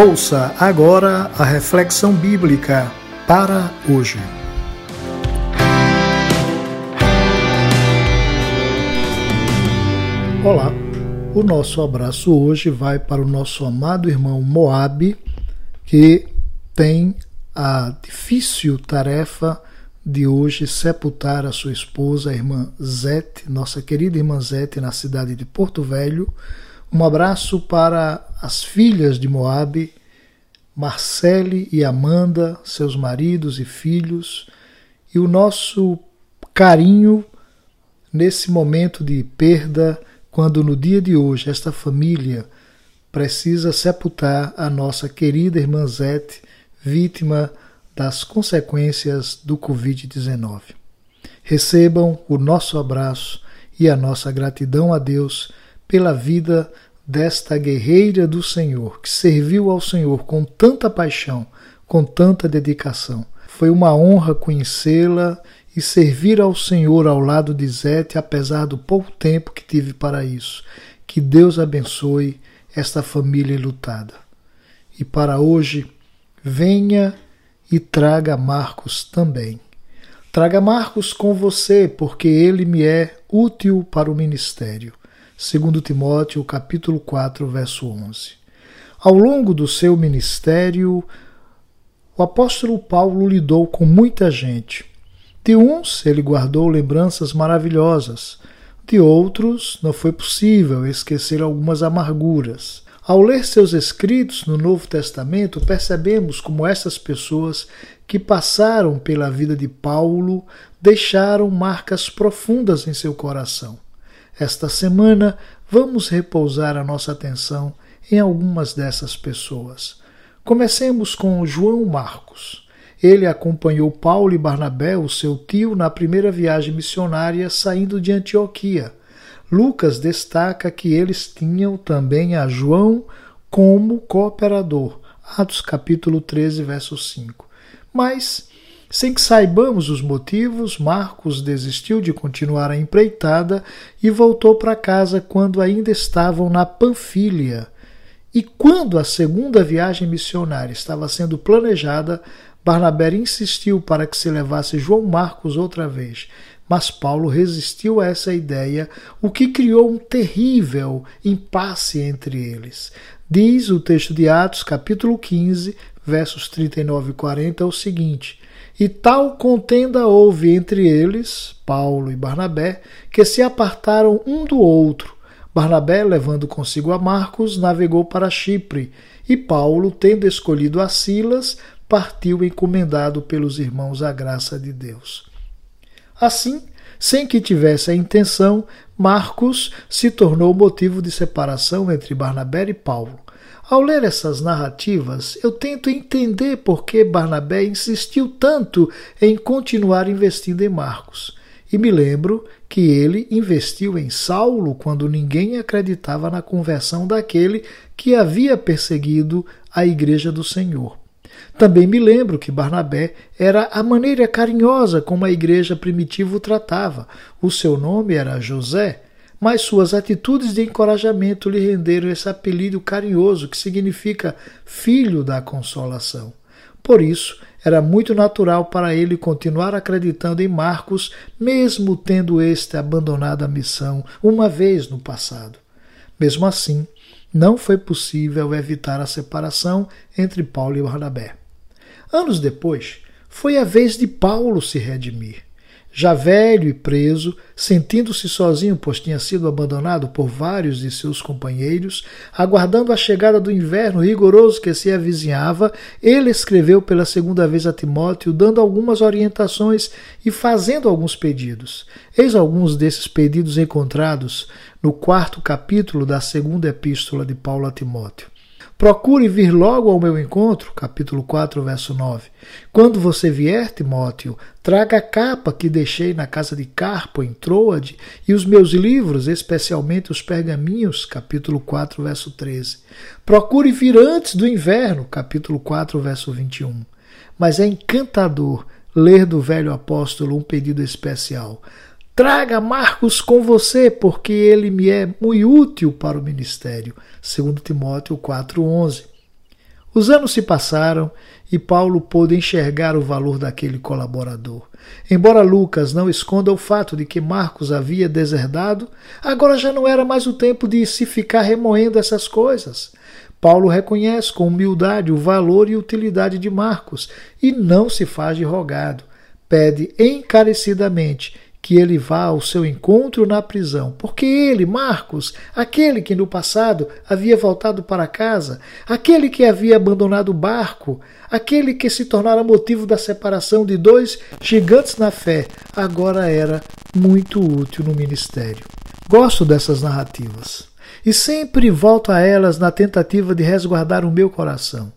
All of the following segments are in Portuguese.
Ouça agora a reflexão bíblica para hoje. Olá, o nosso abraço hoje vai para o nosso amado irmão Moabe, que tem a difícil tarefa de hoje sepultar a sua esposa, a irmã Zete, nossa querida irmã Zete, na cidade de Porto Velho um abraço para as filhas de Moabe, Marcele e Amanda, seus maridos e filhos, e o nosso carinho nesse momento de perda, quando no dia de hoje esta família precisa sepultar a nossa querida irmã Zete, vítima das consequências do Covid-19. Recebam o nosso abraço e a nossa gratidão a Deus pela vida desta guerreira do Senhor, que serviu ao Senhor com tanta paixão, com tanta dedicação. Foi uma honra conhecê-la e servir ao Senhor ao lado de Zete, apesar do pouco tempo que tive para isso. Que Deus abençoe esta família lutada. E para hoje, venha e traga Marcos também. Traga Marcos com você, porque ele me é útil para o ministério segundo Timóteo, capítulo 4, verso 11. Ao longo do seu ministério, o apóstolo Paulo lidou com muita gente. De uns ele guardou lembranças maravilhosas, de outros não foi possível esquecer algumas amarguras. Ao ler seus escritos no Novo Testamento, percebemos como essas pessoas que passaram pela vida de Paulo deixaram marcas profundas em seu coração. Esta semana vamos repousar a nossa atenção em algumas dessas pessoas. Comecemos com João Marcos. Ele acompanhou Paulo e Barnabé, o seu tio, na primeira viagem missionária saindo de Antioquia. Lucas destaca que eles tinham também a João como cooperador. Atos capítulo 13, verso 5. Mas sem que saibamos os motivos, Marcos desistiu de continuar a empreitada e voltou para casa quando ainda estavam na Panfilha. E quando a segunda viagem missionária estava sendo planejada, Barnabé insistiu para que se levasse João Marcos outra vez, mas Paulo resistiu a essa ideia, o que criou um terrível impasse entre eles. Diz o texto de Atos, capítulo 15, versos 39 e 40, o seguinte: e tal contenda houve entre eles, Paulo e Barnabé, que se apartaram um do outro. Barnabé, levando consigo a Marcos, navegou para Chipre, e Paulo, tendo escolhido a Silas, partiu encomendado pelos irmãos à graça de Deus. Assim, sem que tivesse a intenção, Marcos se tornou motivo de separação entre Barnabé e Paulo. Ao ler essas narrativas, eu tento entender por que Barnabé insistiu tanto em continuar investindo em Marcos. E me lembro que ele investiu em Saulo quando ninguém acreditava na conversão daquele que havia perseguido a igreja do Senhor. Também me lembro que Barnabé era a maneira carinhosa como a igreja primitiva o tratava. O seu nome era José, mas suas atitudes de encorajamento lhe renderam esse apelido carinhoso que significa filho da consolação. Por isso, era muito natural para ele continuar acreditando em Marcos, mesmo tendo este abandonado a missão uma vez no passado. Mesmo assim, não foi possível evitar a separação entre Paulo e Barnabé. Anos depois, foi a vez de Paulo se redimir. Já velho e preso, sentindo-se sozinho, pois tinha sido abandonado por vários de seus companheiros, aguardando a chegada do inverno rigoroso que se avizinhava, ele escreveu pela segunda vez a Timóteo, dando algumas orientações e fazendo alguns pedidos. Eis alguns desses pedidos encontrados no quarto capítulo da segunda epístola de Paulo a Timóteo. Procure vir logo ao meu encontro, capítulo 4, verso 9. Quando você vier, Timóteo, traga a capa que deixei na casa de Carpo, em Troade, e os meus livros, especialmente os pergaminhos, capítulo 4, verso 13. Procure vir antes do inverno, capítulo 4, verso 21. Mas é encantador ler do velho apóstolo um pedido especial. Traga Marcos com você, porque ele me é muito útil para o ministério. 2 Timóteo 4:11. Os anos se passaram e Paulo pôde enxergar o valor daquele colaborador. Embora Lucas não esconda o fato de que Marcos havia deserdado, agora já não era mais o tempo de se ficar remoendo essas coisas. Paulo reconhece com humildade o valor e utilidade de Marcos e não se faz de rogado. Pede encarecidamente que ele vá ao seu encontro na prisão, porque ele, Marcos, aquele que no passado havia voltado para casa, aquele que havia abandonado o barco, aquele que se tornara motivo da separação de dois gigantes na fé, agora era muito útil no ministério. Gosto dessas narrativas e sempre volto a elas na tentativa de resguardar o meu coração.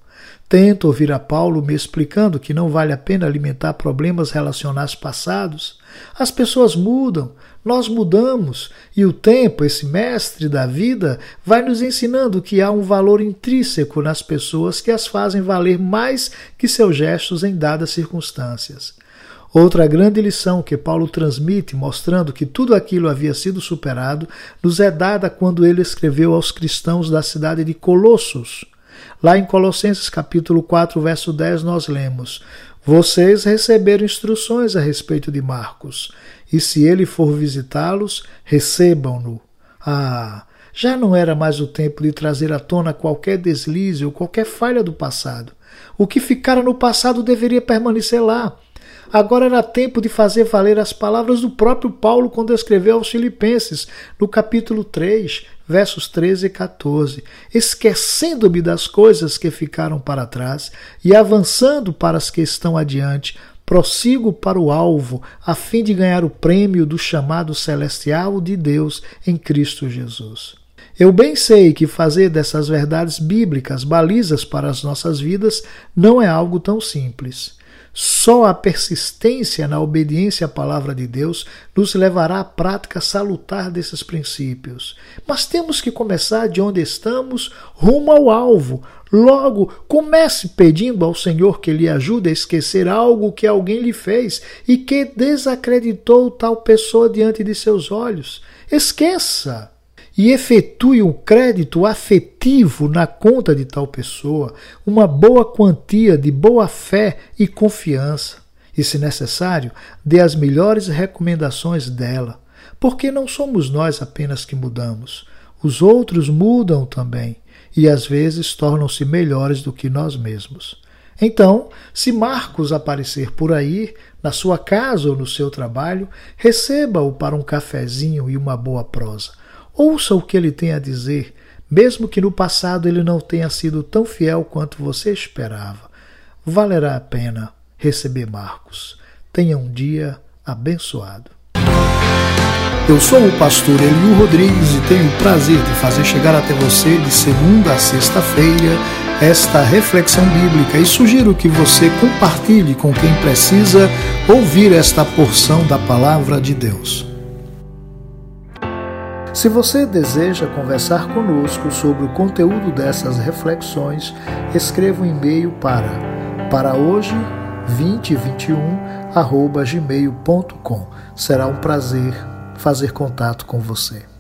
Tento ouvir a Paulo me explicando que não vale a pena alimentar problemas relacionais passados. As pessoas mudam, nós mudamos, e o tempo, esse mestre da vida, vai nos ensinando que há um valor intrínseco nas pessoas que as fazem valer mais que seus gestos em dadas circunstâncias. Outra grande lição que Paulo transmite, mostrando que tudo aquilo havia sido superado, nos é dada quando ele escreveu aos cristãos da cidade de Colossos. Lá em Colossenses capítulo 4, verso 10, nós lemos: Vocês receberam instruções a respeito de Marcos, e se ele for visitá-los, recebam-no. Ah, já não era mais o tempo de trazer à tona qualquer deslize ou qualquer falha do passado. O que ficara no passado deveria permanecer lá. Agora era tempo de fazer valer as palavras do próprio Paulo quando escreveu aos Filipenses, no capítulo 3, versos 13 e 14, esquecendo-me das coisas que ficaram para trás e avançando para as que estão adiante, prossigo para o alvo, a fim de ganhar o prêmio do chamado celestial de Deus em Cristo Jesus. Eu bem sei que fazer dessas verdades bíblicas balizas para as nossas vidas não é algo tão simples. Só a persistência na obediência à palavra de Deus nos levará à prática salutar desses princípios. Mas temos que começar de onde estamos, rumo ao alvo. Logo, comece pedindo ao Senhor que lhe ajude a esquecer algo que alguém lhe fez e que desacreditou tal pessoa diante de seus olhos. Esqueça! E efetue um crédito afetivo na conta de tal pessoa, uma boa quantia de boa fé e confiança. E, se necessário, dê as melhores recomendações dela, porque não somos nós apenas que mudamos. Os outros mudam também e às vezes tornam-se melhores do que nós mesmos. Então, se Marcos aparecer por aí, na sua casa ou no seu trabalho, receba-o para um cafezinho e uma boa prosa. Ouça o que ele tem a dizer, mesmo que no passado ele não tenha sido tão fiel quanto você esperava. Valerá a pena receber Marcos. Tenha um dia abençoado. Eu sou o pastor Eliu Rodrigues e tenho o prazer de fazer chegar até você de segunda a sexta-feira esta reflexão bíblica e sugiro que você compartilhe com quem precisa ouvir esta porção da palavra de Deus. Se você deseja conversar conosco sobre o conteúdo dessas reflexões, escreva um e-mail para para hoje 2021 gmail.com. Será um prazer fazer contato com você.